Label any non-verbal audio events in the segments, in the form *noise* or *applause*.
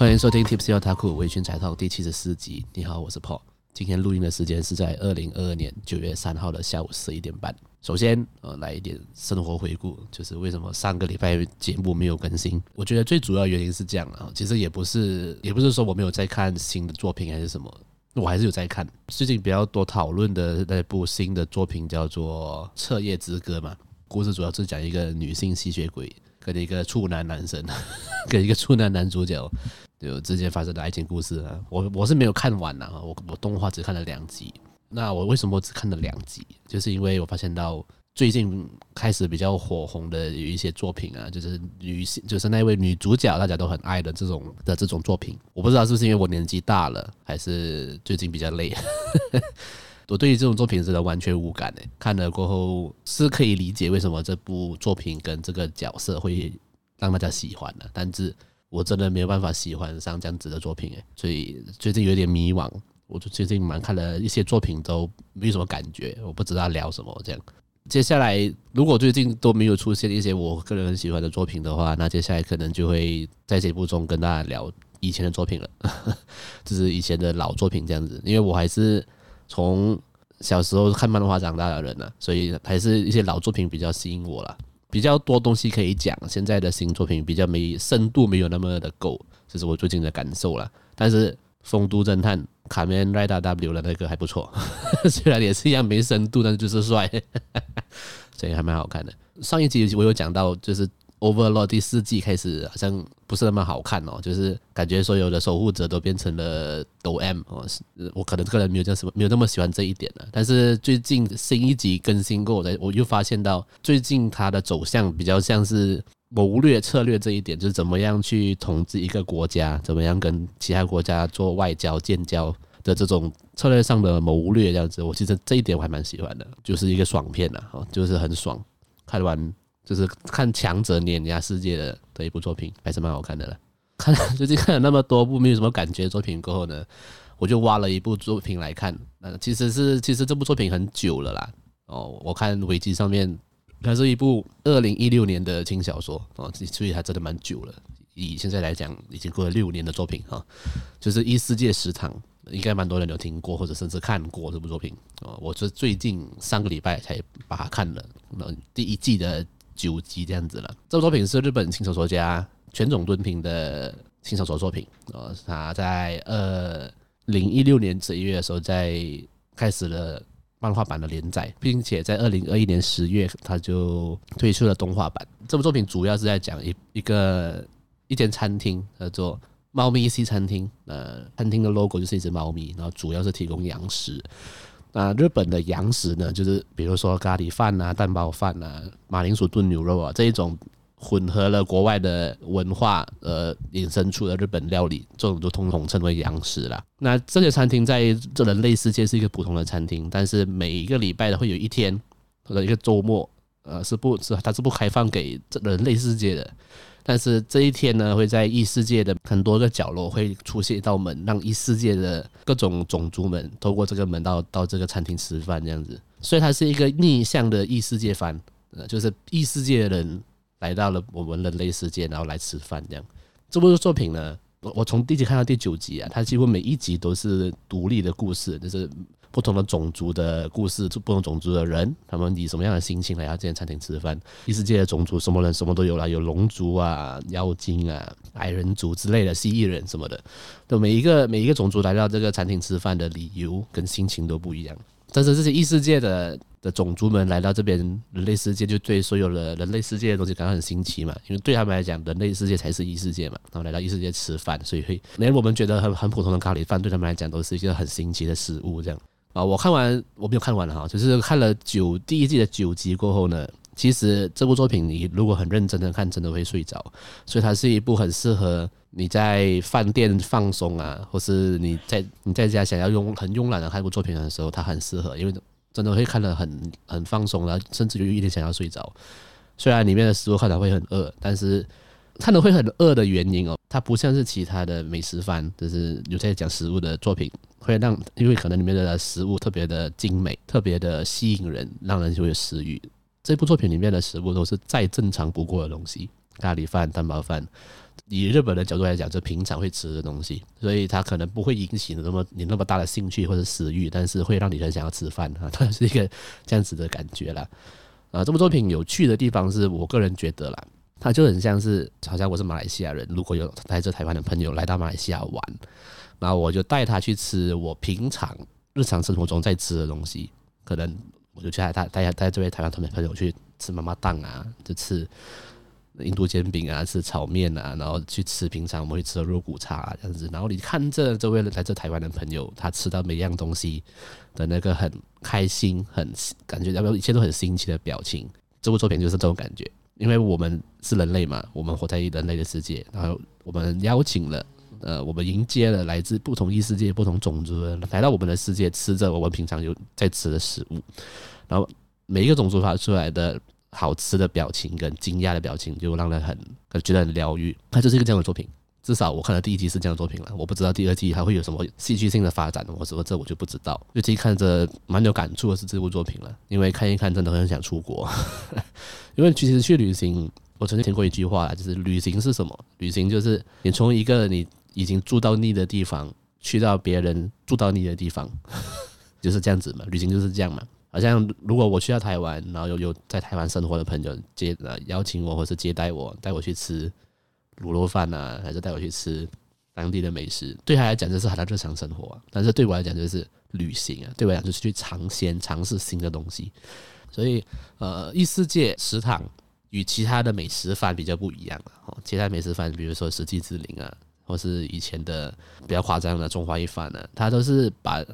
欢迎收听 Tipsy Otaku 微醺宅 Talk 第七十四集。你好，我是 Paul。今天录音的时间是在二零二二年九月三号的下午十一点半。首先，呃，来一点生活回顾，就是为什么上个礼拜节目没有更新？我觉得最主要原因是这样啊，其实也不是，也不是说我没有在看新的作品还是什么，我还是有在看。最近比较多讨论的那部新的作品叫做《彻夜之歌》嘛，故事主要是讲一个女性吸血鬼跟一个处男男生，跟一个处男男主角。有之间发生的爱情故事啊，我我是没有看完呐，我我动画只看了两集。那我为什么只看了两集？就是因为我发现到最近开始比较火红的有一些作品啊，就是女性，就是那位女主角大家都很爱的这种的这种作品。我不知道是不是因为我年纪大了，还是最近比较累。*laughs* 我对于这种作品真的完全无感诶，看了过后是可以理解为什么这部作品跟这个角色会让大家喜欢的，但是。我真的没有办法喜欢上这样子的作品诶，所以最近有点迷惘。我就最近蛮看了一些作品都没有什么感觉，我不知道聊什么这样。接下来如果最近都没有出现一些我个人很喜欢的作品的话，那接下来可能就会在节目中跟大家聊以前的作品了，*laughs* 就是以前的老作品这样子。因为我还是从小时候看漫画长大的人呢，所以还是一些老作品比较吸引我了。比较多东西可以讲，现在的新作品比较没深度，没有那么的够，这是我最近的感受了。但是《丰都侦探》卡面 Rider W 的那个还不错，*laughs* 虽然也是一样没深度，但是就是帅，*laughs* 所以还蛮好看的。上一集我有讲到，就是。Overlord 第四季开始好像不是那么好看哦，就是感觉所有的守护者都变成了抖 M 哦，我可能个人没有这样什么，没有那么喜欢这一点了。但是最近新一集更新过，我我又发现到最近它的走向比较像是谋略策略这一点，就是怎么样去统治一个国家，怎么样跟其他国家做外交建交的这种策略上的谋略这样子。我其实这一点我还蛮喜欢的，就是一个爽片呐，哦，就是很爽，看完。就是看强者碾压世界的的一部作品，还是蛮好看的了。看 *laughs* 最近看了那么多部没有什么感觉的作品过后呢，我就挖了一部作品来看。那其实是其实这部作品很久了啦。哦，我看维基上面，它是一部二零一六年的轻小说哦，所以还真的蛮久了。以现在来讲，已经过了六年的作品哈。就是《异世界食堂》，应该蛮多人有听过或者甚至看过这部作品哦。我是最近上个礼拜才把它看了，那第一季的。九集这样子了。这部作品是日本轻小说家泉塚敦平的轻小说作品。呃，他在二零一六年十一月的时候，在开始了漫画版的连载，并且在二零二一年十月，他就推出了动画版。这部作品主要是在讲一一个一间餐厅，叫做猫咪西餐厅。呃，餐厅的 logo 就是一只猫咪，然后主要是提供洋食。那日本的洋食呢，就是比如说咖喱饭啊、蛋包饭啊、马铃薯炖牛肉啊这一种混合了国外的文化呃引申出的日本料理，这种就统统称为洋食啦。那这些餐厅在这人类世界是一个普通的餐厅，但是每一个礼拜的会有一天或者一个周末，呃，是不是它是不开放给这人类世界的。但是这一天呢，会在异世界的很多个角落会出现一道门，让异世界的各种种族们透过这个门到到这个餐厅吃饭这样子。所以它是一个逆向的异世界番，就是异世界的人来到了我们人类世界，然后来吃饭这样。这部作品呢，我我从第一集看到第九集啊，它几乎每一集都是独立的故事，就是。不同的种族的故事，不同种族的人，他们以什么样的心情来到这间餐厅吃饭？异世界的种族，什么人什么都有啦，有龙族啊、妖精啊、矮人族之类的，蜥蜴人什么的，都每一个每一个种族来到这个餐厅吃饭的理由跟心情都不一样。但是这些异世界的的种族们来到这边人类世界，就对所有的人类世界的东西感到很新奇嘛，因为对他们来讲，人类世界才是异世界嘛。然后来到异世界吃饭，所以会连我们觉得很很普通的咖喱饭，对他们来讲都是一个很新奇的食物这样。啊，我看完我没有看完哈，就是看了九第一季的九集过后呢，其实这部作品你如果很认真的看，真的会睡着，所以它是一部很适合你在饭店放松啊，或是你在你在家想要用很慵懒的看部作品的时候，它很适合，因为真的会看得很很放松，然后甚至有一点想要睡着。虽然里面的食物看起来会很饿，但是看的会很饿的原因哦，它不像是其他的美食番，就是有在讲食物的作品。会让，因为可能里面的食物特别的精美，特别的吸引人，让人就会食欲。这部作品里面的食物都是再正常不过的东西，咖喱饭、蛋包饭，以日本的角度来讲，就平常会吃的东西，所以它可能不会引起你那么你那么大的兴趣或者食欲，但是会让你很想要吃饭啊，它是一个这样子的感觉啦。啊，这部作品有趣的地方是我个人觉得啦，他就很像是好像我是马来西亚人，如果有来自台湾的朋友来到马来西亚玩，然后我就带他去吃我平常日常生活中在吃的东西，可能我就去带他带带这位台湾同朋友去吃妈妈档啊，就吃。印度煎饼啊，吃炒面啊，然后去吃平常我们会吃的肉骨茶啊，这样子。然后你看这这位来自台湾的朋友，他吃到每一样东西的那个很开心、很感觉，要不要一切都很新奇的表情。这部作品就是这种感觉，因为我们是人类嘛，我们活在人类的世界，然后我们邀请了，呃，我们迎接了来自不同异世界、不同种族的来到我们的世界，吃着我们平常有在吃的食物，然后每一个种族发出来的。好吃的表情跟惊讶的表情，就让人很觉得很疗愈。它就是一个这样的作品，至少我看的第一集是这样的作品了。我不知道第二季还会有什么戏剧性的发展，我说这我就不知道。最近看着蛮有感触的是这部作品了，因为看一看真的很想出国。*laughs* 因为其实去旅行，我曾经听过一句话，就是旅行是什么？旅行就是你从一个你已经住到腻的地方，去到别人住到腻的地方，*laughs* 就是这样子嘛。旅行就是这样嘛。好像如果我去到台湾，然后有有在台湾生活的朋友接呃邀请我，或是接待我，带我去吃卤肉饭啊，还是带我去吃当地的美食，对他来讲就是他的日常生活啊。但是对我来讲就是旅行啊，对我来讲就是去尝鲜、尝试新的东西。所以呃，异世界食堂与其他的美食饭比较不一样了。哦，其他美食饭，比如说世纪之灵啊，或是以前的比较夸张的中华一番呢，它都是把。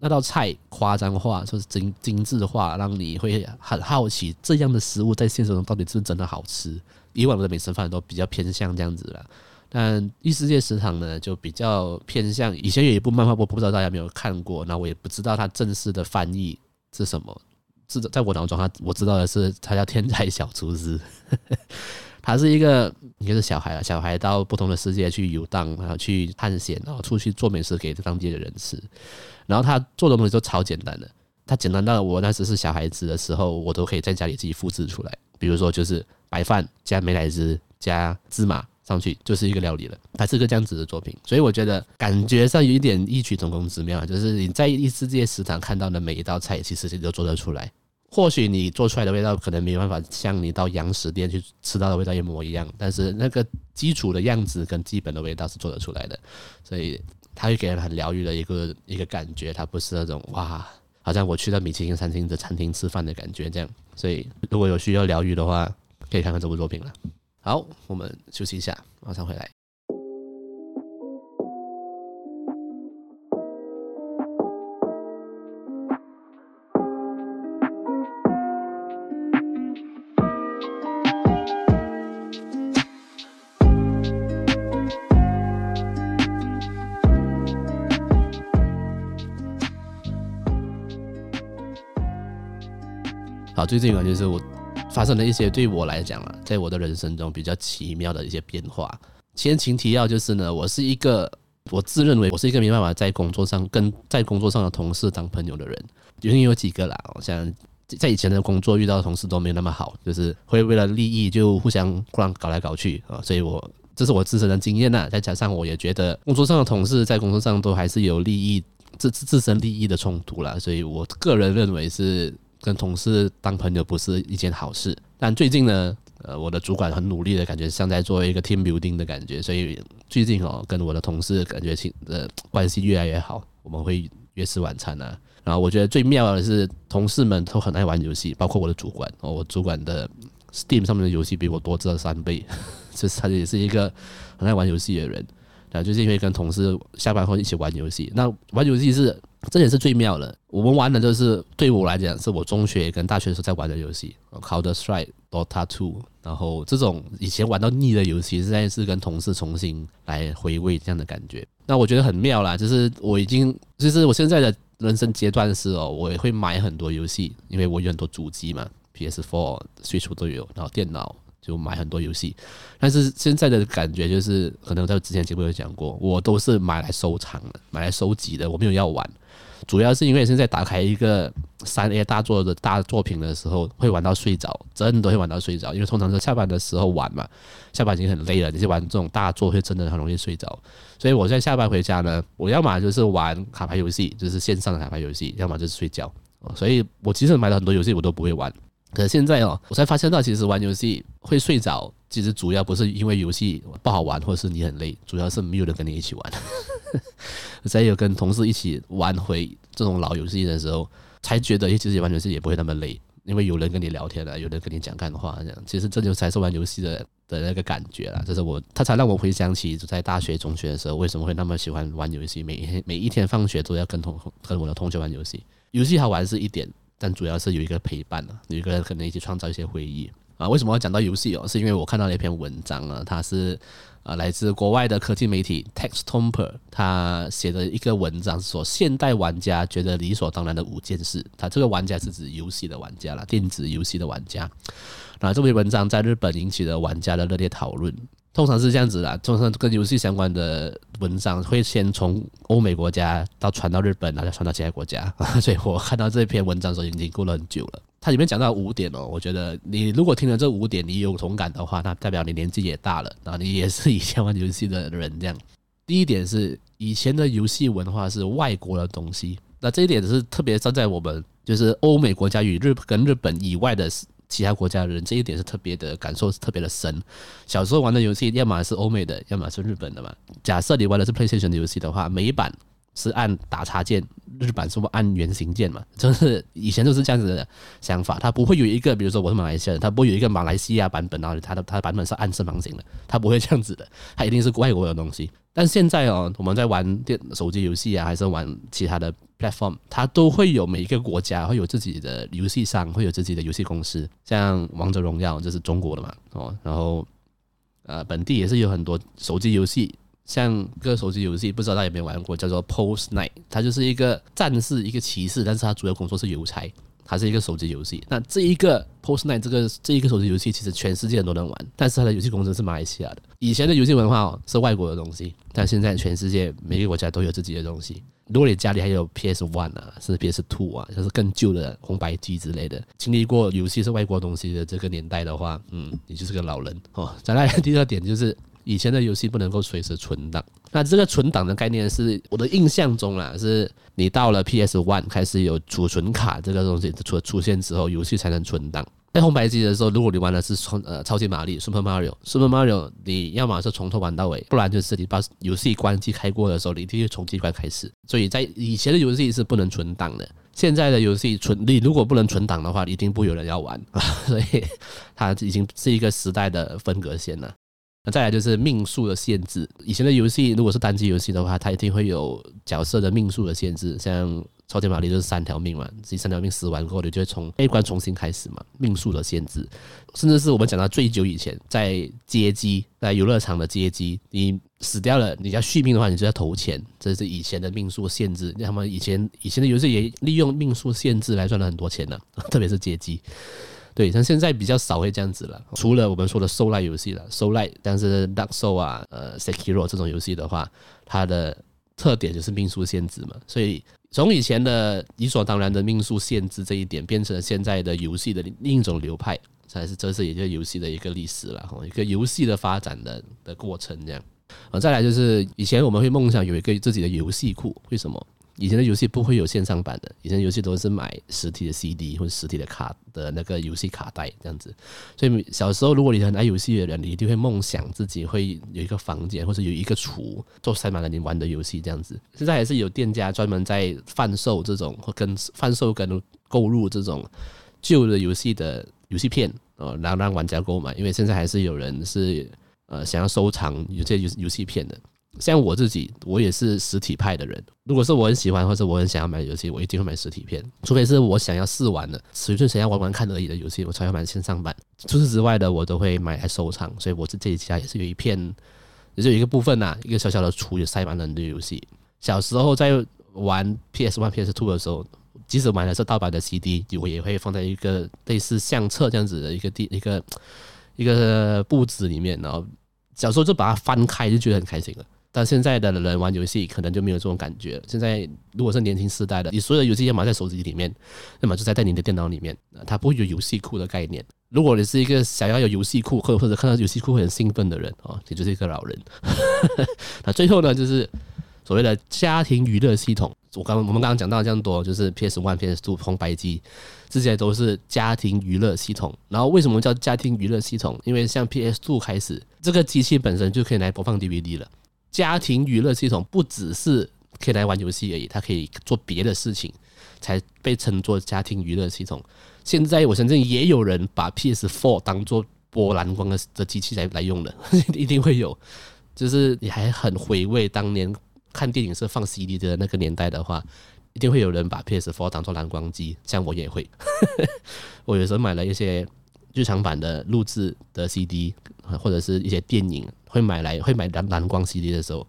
那道菜夸张化，说是精精致化，让你会很好奇这样的食物在现实中到底是不是真的好吃。以往的美食饭都比较偏向这样子了，但异世界食堂呢就比较偏向。以前有一部漫画，我不知道大家有没有看过，那我也不知道它正式的翻译是什么。是在我脑中，他我知道的是，他叫天才小厨师。*laughs* 他是一个应该是小孩啊，小孩到不同的世界去游荡，然后去探险，然后出去做美食给当地的人吃。然后他做的东西都超简单的，他简单到我那时是小孩子的时候，我都可以在家里自己复制出来。比如说，就是白饭加美乃滋加芝麻上去，就是一个料理了。它是个这样子的作品，所以我觉得感觉上有一点异曲同工之妙，就是你在异世界食堂看到的每一道菜，其实你都做得出来。或许你做出来的味道可能没办法像你到洋食店去吃到的味道一模一样，但是那个基础的样子跟基本的味道是做得出来的，所以它会给人很疗愈的一个一个感觉。它不是那种哇，好像我去到米其林餐厅的餐厅吃饭的感觉这样。所以如果有需要疗愈的话，可以看看这部作品了。好，我们休息一下，马上回来。好，最近啊，就是我发生了一些对我来讲啊，在我的人生中比较奇妙的一些变化。前情提要就是呢，我是一个我自认为我是一个没办法在工作上跟在工作上的同事当朋友的人，原因有几个啦。我想在以前的工作遇到的同事都没有那么好，就是会为了利益就互相互相搞来搞去啊。所以我这是我自身的经验呐，再加上我也觉得工作上的同事在工作上都还是有利益自自身利益的冲突啦，所以我个人认为是。跟同事当朋友不是一件好事，但最近呢，呃，我的主管很努力的感觉，像在做一个 team building 的感觉，所以最近哦，跟我的同事感觉情呃关系越来越好，我们会约吃晚餐啊。然后我觉得最妙的是，同事们都很爱玩游戏，包括我的主管哦，我主管的 Steam 上面的游戏比我多知道三倍，就是他也是一个很爱玩游戏的人。啊，就是因为跟同事下班后一起玩游戏，那玩游戏是。这也是最妙的。我们玩的就是对我来讲，是我中学跟大学的时候在玩的游戏，Counter Strike、dotato。然后这种以前玩到腻的游戏，现在是跟同事重新来回味这样的感觉。那我觉得很妙啦，就是我已经，就是我现在的人生阶段是哦，我也会买很多游戏，因为我有很多主机嘛，PS4、Switch 都有，然后电脑就买很多游戏。但是现在的感觉就是，可能在之前节目有讲过，我都是买来收藏的，买来收集的，我没有要玩。主要是因为现在打开一个三 A 大作的大作品的时候，会玩到睡着，真的会玩到睡着。因为通常是下班的时候玩嘛，下班已经很累了，你去玩这种大作会真的很容易睡着。所以我现在下班回家呢，我要么就是玩卡牌游戏，就是线上的卡牌游戏，要么就是睡觉。所以我其实买了很多游戏，我都不会玩。可是现在哦，我才发现到，其实玩游戏会睡着，其实主要不是因为游戏不好玩，或者是你很累，主要是没有人跟你一起玩。*laughs* 在有跟同事一起玩回这种老游戏的时候，才觉得其实玩游戏也不会那么累，因为有人跟你聊天了，有人跟你讲干话，这样其实这就才是玩游戏的的那个感觉了。这是我，他才让我回想起在大学、中学的时候，为什么会那么喜欢玩游戏，每天每一天放学都要跟同跟我的同学玩游戏。游戏好玩是一点。但主要是有一个陪伴啊，有一个人可能一起创造一些回忆啊。为什么要讲到游戏哦？是因为我看到了一篇文章啊，它是啊来自国外的科技媒体 Tech Tomper，他写的一个文章，说现代玩家觉得理所当然的五件事。他这个玩家是指游戏的玩家啦，电子游戏的玩家。那这篇文章在日本引起了玩家的热烈讨论。通常是这样子的，通常跟游戏相关的文章会先从欧美国家到传到日本，然后再传到其他国家。*laughs* 所以我看到这篇文章的时候已经过了很久了。它里面讲到五点哦，我觉得你如果听了这五点你有同感的话，那代表你年纪也大了，然后你也是以前玩游戏的人这样。*laughs* 第一点是以前的游戏文化是外国的东西，那这一点是特别站在我们就是欧美国家与日跟日本以外的。其他国家的人这一点是特别的感受是特别的深。小时候玩的游戏，要么是欧美的，要么是日本的嘛。假设你玩的是 PlayStation 的游戏的话，美版是按打叉键，日版是不按圆形键嘛？就是以前都是这样子的想法。它不会有一个，比如说我是马来西亚人，它不会有一个马来西亚版本，然后它的它的版本是按正方形的，它不会这样子的，它一定是外国的东西。但现在哦，我们在玩电手机游戏啊，还是玩其他的 platform，它都会有每一个国家会有自己的游戏商，会有自己的游戏公司。像王者荣耀就是中国的嘛，哦，然后呃本地也是有很多手机游戏，像个手机游戏不知道大家有没有玩过，叫做 Pulse Night，它就是一个战士，一个骑士，但是它主要工作是邮差。它是一个手机游戏，那这一个 Postnight 这个这一个手机游戏，其实全世界都能玩，但是它的游戏公司是马来西亚的。以前的游戏文化哦是外国的东西，但现在全世界每个国家都有自己的东西。如果你家里还有 PS One 啊，甚至 PS Two 啊，就是更旧的红白机之类的，经历过游戏是外国东西的这个年代的话，嗯，你就是个老人哦。再来第二点就是。以前的游戏不能够随时存档，那这个存档的概念是我的印象中啦，是你到了 PS One 开始有储存卡这个东西出出现之后，游戏才能存档。在红白机的时候，如果你玩的是超呃超级玛丽 Super Mario，Super Mario，你要么是从头玩到尾，不然就是你把游戏关机开过的时候，你一定要从机关开始。所以在以前的游戏是不能存档的，现在的游戏存你如果不能存档的话，一定不有人要玩，*laughs* 所以它已经是一个时代的分隔线了。那再来就是命数的限制。以前的游戏如果是单机游戏的话，它一定会有角色的命数的限制。像超级玛丽就是三条命嘛，这三条命死完过后，你就会从 A 关重新开始嘛。命数的限制，甚至是我们讲到最久以前，在街机，在游乐场的街机，你死掉了，你要续命的话，你就要投钱。这是以前的命数限制。那么以前以前的游戏也利用命数限制来赚了很多钱呢，*laughs* 特别是街机。对，像现在比较少会这样子了。除了我们说的 Soul 游戏了，Soul，但是 Dark Soul 啊，呃，Sekiro 这种游戏的话，它的特点就是命数限制嘛。所以从以前的理所当然的命数限制这一点，变成了现在的游戏的另一种流派，才是这是也就是游戏的一个历史了，一个游戏的发展的的过程这样。呃，再来就是以前我们会梦想有一个自己的游戏库，为什么？以前的游戏不会有线上版的，以前游戏都是买实体的 CD 或者实体的卡的那个游戏卡带这样子。所以小时候，如果你很爱游戏的人，你一定会梦想自己会有一个房间或者有一个橱，做塞满了你玩的游戏这样子。现在还是有店家专门在贩售这种或跟贩售跟购入这种旧的游戏的游戏片哦，然后让玩家购买，因为现在还是有人是呃想要收藏有些游游戏片的。像我自己，我也是实体派的人。如果是我很喜欢或者我很想要买的游戏，我一定会买实体片。除非是我想要试玩的，纯粹想要玩玩看而已的游戏，我才会买线上版。除此之外的，我都会买来收藏。所以我这这一家也是有一片，也是有一个部分呐、一个小小的橱，也塞满了很多游戏。小时候在玩 PS One、PS Two 的时候，即使买的是盗版的 CD，我也会放在一个类似相册这样子的一个地一个一个布置里面，然后小时候就把它翻开，就觉得很开心了。但现在的人玩游戏可能就没有这种感觉。现在如果是年轻世代的，你所有的游戏要么在手机里面，要么就在在你的电脑里面，它不会有游戏库的概念。如果你是一个想要有游戏库，或或者看到游戏库很兴奋的人哦，你就是一个老人。*laughs* 那最后呢，就是所谓的家庭娱乐系统。我刚我们刚刚讲到这样多，就是 PS One、PS Two、红白机，这些都是家庭娱乐系统。然后为什么叫家庭娱乐系统？因为像 PS Two 开始，这个机器本身就可以来播放 DVD 了。家庭娱乐系统不只是可以来玩游戏而已，它可以做别的事情，才被称作家庭娱乐系统。现在我相信也有人把 PS Four 当做播蓝光的的机器来来用的，*laughs* 一定会有。就是你还很回味当年。看电影是放 CD 的那个年代的话，一定会有人把 PS Four 当做蓝光机，像我也会。*laughs* 我有时候买了一些日常版的录制的 CD，或者是一些电影，会买来会买蓝蓝光 CD 的时候，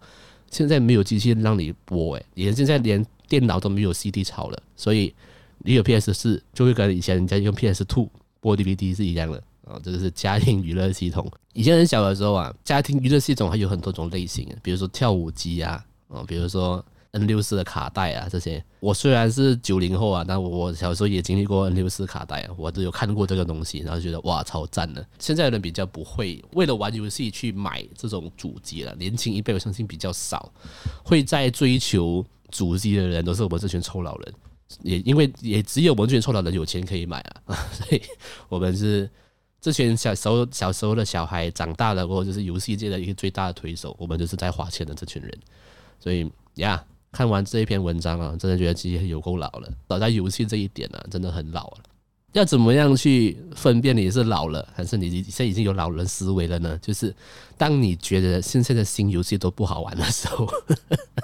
现在没有机器让你播，诶，连现在连电脑都没有 CD 槽了，所以你有 PS 四就会跟以前人家用 PS Two 播 DVD 是一样的啊。这个是家庭娱乐系统。以前很小的时候啊，家庭娱乐系统还有很多种类型，比如说跳舞机啊。哦，比如说 N 六四的卡带啊，这些我虽然是九零后啊，但我小时候也经历过 N 六四卡带啊，我都有看过这个东西，然后觉得哇，超赞的。现在的人比较不会为了玩游戏去买这种主机了，年轻一辈我相信比较少会在追求主机的人，都是我们这群臭老人，也因为也只有我们这群臭老人有钱可以买啊，所 *laughs* 以我们是这群小时候小时候的小孩长大了过后，就是游戏界的一个最大的推手，我们就是在花钱的这群人。所以呀，看完这一篇文章啊，真的觉得自己有够老了。老在游戏这一点呢、真的很老了。要怎么样去分辨你是老了，还是你现在已经有老人思维了呢？就是当你觉得现在的新游戏都不好玩的时候，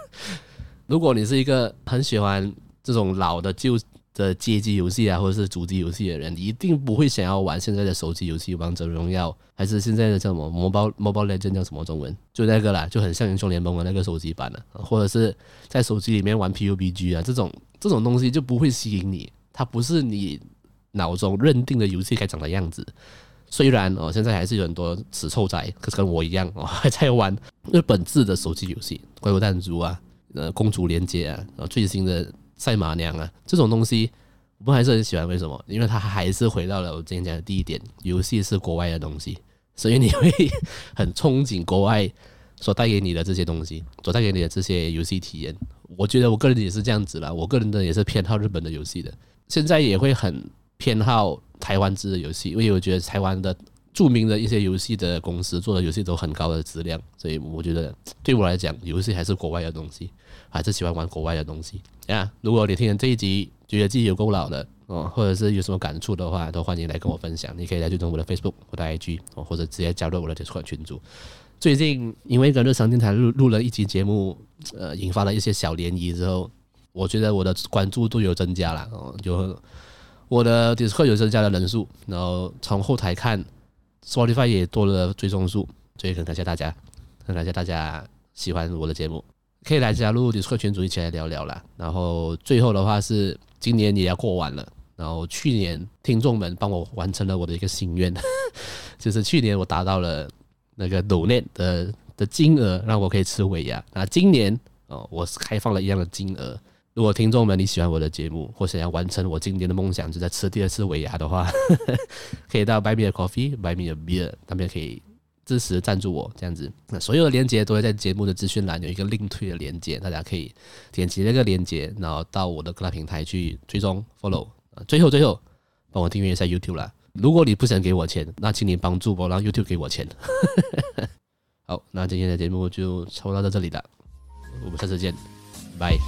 *laughs* 如果你是一个很喜欢这种老的旧。的街机游戏啊，或者是主机游戏的人，一定不会想要玩现在的手机游戏《王者荣耀》，还是现在的叫什么《Mobile Mobile Legend》叫什么中文？就那个啦，就很像英雄联盟的那个手机版的，或者是在手机里面玩 PUBG 啊，这种这种东西就不会吸引你，它不是你脑中认定的游戏该长的样子。虽然哦，现在还是有很多死臭仔，可是跟我一样哦，还在玩日本制的手机游戏，《怪物弹珠》啊，呃，《公主连接》啊，最新的。赛马娘啊，这种东西我们还是很喜欢。为什么？因为它还是回到了我之前讲的第一点，游戏是国外的东西，所以你会很憧憬国外所带给你的这些东西，所带给你的这些游戏体验。我觉得我个人也是这样子啦，我个人的也是偏好日本的游戏的，现在也会很偏好台湾制的游戏，因为我觉得台湾的著名的一些游戏的公司做的游戏都很高的质量，所以我觉得对我来讲，游戏还是国外的东西。还是喜欢玩国外的东西呀。如果你听完这一集觉得自己有够老了哦，或者是有什么感触的话，都欢迎来跟我分享。你可以来追踪我的 Facebook 或者 IG 哦，或者直接加入我的 Discord 群组。最近因为跟日常电台录录了一集节目，呃，引发了一些小涟漪之后，我觉得我的关注度有增加了哦，就我的 Discord 有增加的人数，然后从后台看，Spotify 也多了追踪数，所以很感谢大家，很感谢大家喜欢我的节目。可以来加入 Discord 群组一起来聊聊啦。然后最后的话是，今年也要过完了。然后去年听众们帮我完成了我的一个心愿，*laughs* 就是去年我达到了那个 Donate 的的金额，让我可以吃尾牙。那今年哦，我是开放了一样的金额。如果听众们你喜欢我的节目，或想要完成我今年的梦想，就在吃第二次尾牙的话，*laughs* 可以到 Buy Me a Coffee、Buy Me a Beer 那边可以。支持赞助我这样子，那所有的链接都会在节目的资讯栏有一个另推的链接，大家可以点击那个链接，然后到我的各大平台去追踪 follow。最后最后，帮我订阅一下 YouTube 啦。如果你不想给我钱，那请你帮助我让 YouTube 给我钱。*laughs* 好，那今天的节目就抽到到这里了，我们下次见，拜。